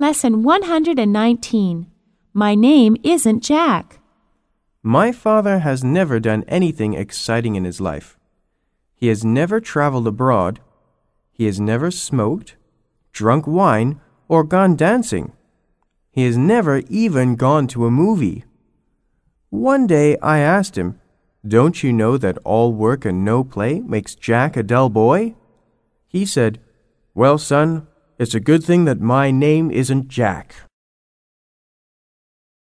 Lesson 119. My name isn't Jack. My father has never done anything exciting in his life. He has never traveled abroad. He has never smoked, drunk wine, or gone dancing. He has never even gone to a movie. One day I asked him, Don't you know that all work and no play makes Jack a dull boy? He said, Well, son, it's a good thing that my name isn't Jack.